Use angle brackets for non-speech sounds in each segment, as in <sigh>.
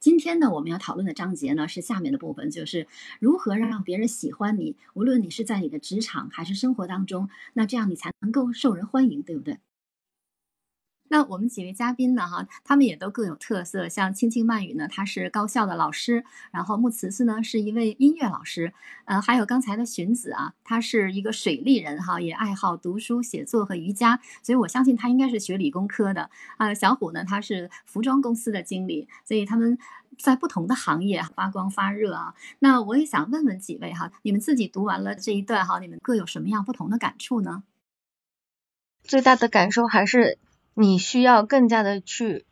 今天呢，我们要讨论的章节呢是下面的部分，就是如何让别人喜欢你。无论你是在你的职场还是生活当中，那这样你才能够受人欢迎，对不对？那我们几位嘉宾呢？哈，他们也都各有特色。像青青曼语呢，他是高校的老师；然后木慈慈呢，是一位音乐老师。呃，还有刚才的荀子啊，他是一个水利人哈，也爱好读书、写作和瑜伽，所以我相信他应该是学理工科的。啊，小虎呢，他是服装公司的经理，所以他们在不同的行业发光发热啊。那我也想问问几位哈，你们自己读完了这一段哈，你们各有什么样不同的感触呢？最大的感受还是。你需要更加的去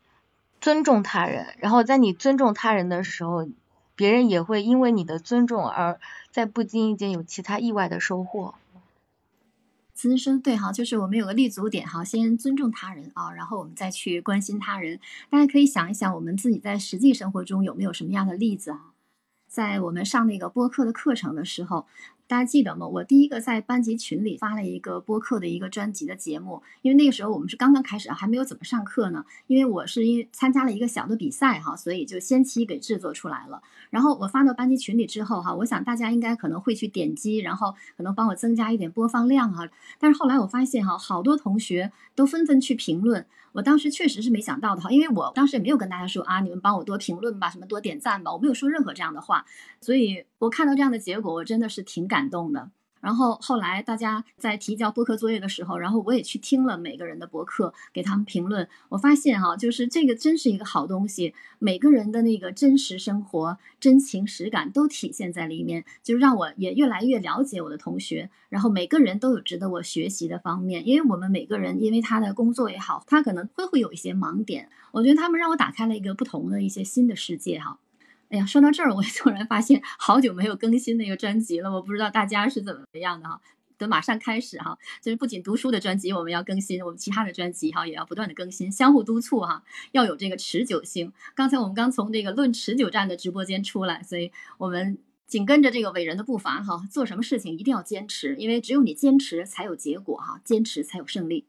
尊重他人，然后在你尊重他人的时候，别人也会因为你的尊重而在不经意间有其他意外的收获。资深对哈，就是我们有个立足点哈，先尊重他人啊，然后我们再去关心他人。大家可以想一想，我们自己在实际生活中有没有什么样的例子啊？在我们上那个播客的课程的时候。大家记得吗？我第一个在班级群里发了一个播客的一个专辑的节目，因为那个时候我们是刚刚开始，还没有怎么上课呢。因为我是因为参加了一个小的比赛哈，所以就先期给制作出来了。然后我发到班级群里之后哈，我想大家应该可能会去点击，然后可能帮我增加一点播放量哈。但是后来我发现哈，好多同学都纷纷去评论。我当时确实是没想到的哈，因为我当时也没有跟大家说啊，你们帮我多评论吧，什么多点赞吧，我没有说任何这样的话。所以我看到这样的结果，我真的是挺感动的。然后后来大家在提交播客作业的时候，然后我也去听了每个人的博客，给他们评论。我发现哈，就是这个真是一个好东西，每个人的那个真实生活、真情实感都体现在里面，就让我也越来越了解我的同学。然后每个人都有值得我学习的方面，因为我们每个人因为他的工作也好，他可能会会有一些盲点。我觉得他们让我打开了一个不同的一些新的世界哈。哎呀，说到这儿，我 <laughs> 突然发现好久没有更新那个专辑了。我不知道大家是怎么样的哈。等马上开始哈，就是不仅读书的专辑我们要更新，我们其他的专辑哈也要不断的更新，相互督促哈，要有这个持久性。刚才我们刚从这个论持久战的直播间出来，所以我们紧跟着这个伟人的步伐哈，做什么事情一定要坚持，因为只有你坚持才有结果哈，坚持才有胜利。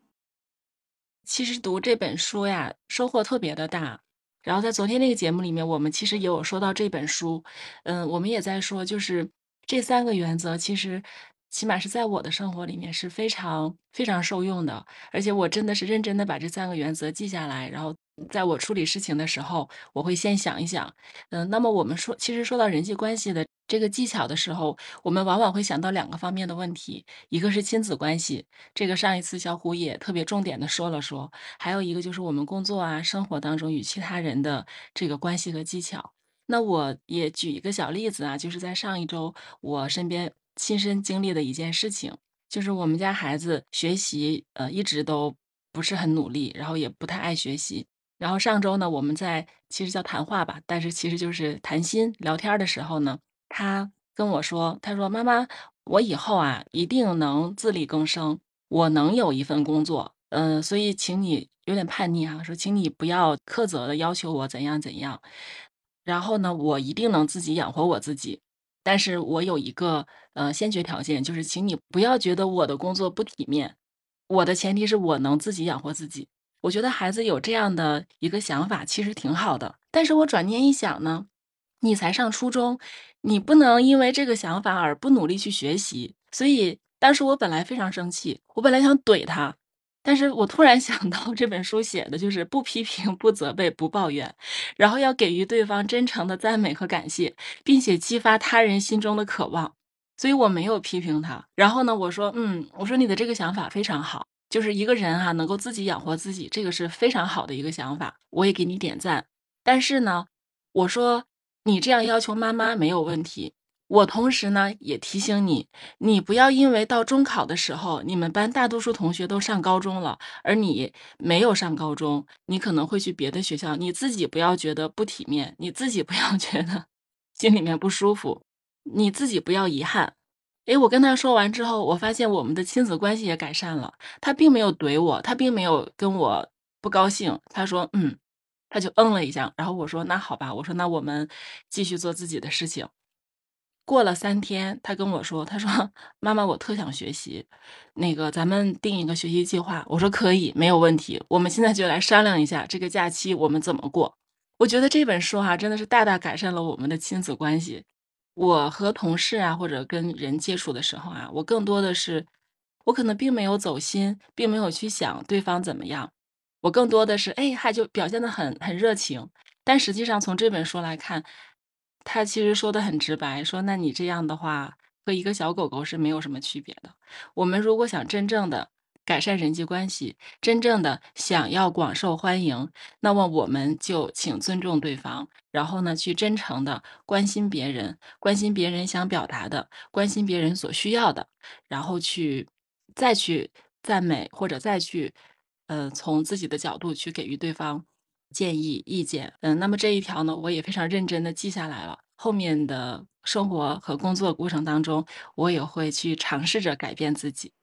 其实读这本书呀，收获特别的大。然后在昨天那个节目里面，我们其实也有说到这本书，嗯，我们也在说，就是这三个原则，其实起码是在我的生活里面是非常非常受用的，而且我真的是认真的把这三个原则记下来，然后在我处理事情的时候，我会先想一想，嗯，那么我们说，其实说到人际关系的。这个技巧的时候，我们往往会想到两个方面的问题，一个是亲子关系，这个上一次小虎也特别重点的说了说，还有一个就是我们工作啊、生活当中与其他人的这个关系和技巧。那我也举一个小例子啊，就是在上一周我身边亲身经历的一件事情，就是我们家孩子学习呃一直都不是很努力，然后也不太爱学习。然后上周呢，我们在其实叫谈话吧，但是其实就是谈心聊天的时候呢。他跟我说：“他说妈妈，我以后啊一定能自力更生，我能有一份工作。嗯，所以请你有点叛逆哈，说请你不要苛责的要求我怎样怎样。然后呢，我一定能自己养活我自己。但是我有一个呃先决条件，就是请你不要觉得我的工作不体面。我的前提是我能自己养活自己。我觉得孩子有这样的一个想法，其实挺好的。但是我转念一想呢，你才上初中。”你不能因为这个想法而不努力去学习，所以当时我本来非常生气，我本来想怼他，但是我突然 <laughs> 想到这本书写的就是不批评、不责备、不抱怨，然后要给予对方真诚的赞美和感谢，并且激发他人心中的渴望，所以我没有批评他。然后呢，我说，嗯，我说你的这个想法非常好，就是一个人哈能够自己养活自己，这个是非常好的一个想法，我也给你点赞。但是呢，我说。你这样要求妈妈没有问题，我同时呢也提醒你，你不要因为到中考的时候，你们班大多数同学都上高中了，而你没有上高中，你可能会去别的学校，你自己不要觉得不体面，你自己不要 <laughs> 觉得心里面不舒服，你自己不要遗憾。诶，我跟他说完之后，我发现我们的亲子关系也改善了，他并没有怼我，他并没有跟我不高兴，他说嗯。他就嗯了一下，然后我说：“那好吧。”我说：“那我们继续做自己的事情。”过了三天，他跟我说：“他说妈妈，我特想学习，那个咱们定一个学习计划。”我说：“可以，没有问题。我们现在就来商量一下这个假期我们怎么过。”我觉得这本书哈、真的是大大改善了我们的亲子关系。我和同事啊，或者跟人接触的时候啊，我更多的是，我可能并没有走心，并没有去想对方怎么样，我更多的是，哎，还就表现得很很热情。但实际上从这本书来看，他其实说的很直白，说那你这样的话，和一个小狗狗是没有什么区别的。我们如果想真正的改善人际关系，真正的想要广受欢迎，那么我们就请尊重对方，然后呢，去真诚的关心别人，关心别人想表达的，关心别人所需要的，然后去再去赞美或者再去，呃，从自己的角度去给予对方建议、意见。嗯，那么这一条呢，我也非常认真的记下来了。后面的生活和工作过程当中，我也会去尝试着改变自己。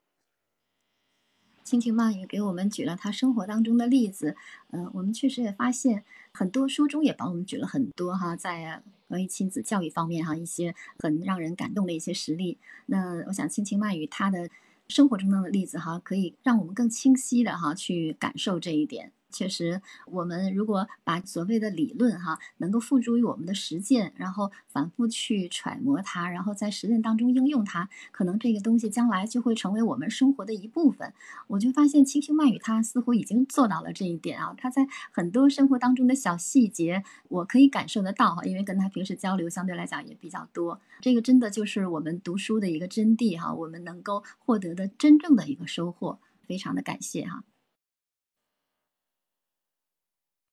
蜻蜓慢语给我们举了他生活当中的例子，嗯、我们确实也发现很多书中也帮我们举了很多哈，在关于亲子教育方面哈一些很让人感动的一些实例。那我想蜻蜓慢语他的生活中的例子哈，可以让我们更清晰的哈去感受这一点。确实，我们如果把所谓的理论哈能够付诸于我们的实践，然后反复去揣摩它，然后在实践当中应用它，可能这个东西将来就会成为我们生活的一部分。我就发现轻轻慢语它似乎已经做到了这一点啊，它在很多生活当中的小细节，我可以感受得到哈，因为跟他平时交流相对来讲也比较多。这个真的就是我们读书的一个真谛哈，我们能够获得的真正的一个收获，非常的感谢哈。